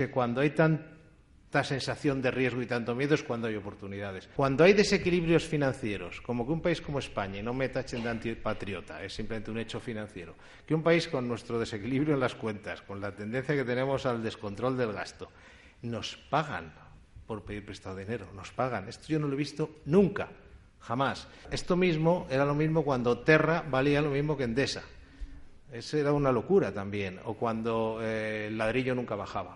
que cuando hay tanta sensación de riesgo y tanto miedo es cuando hay oportunidades. Cuando hay desequilibrios financieros, como que un país como España, y no me tachen de antipatriota, es simplemente un hecho financiero, que un país con nuestro desequilibrio en las cuentas, con la tendencia que tenemos al descontrol del gasto, nos pagan por pedir prestado dinero, nos pagan. Esto yo no lo he visto nunca, jamás. Esto mismo era lo mismo cuando Terra valía lo mismo que Endesa. Eso era una locura también, o cuando eh, el ladrillo nunca bajaba.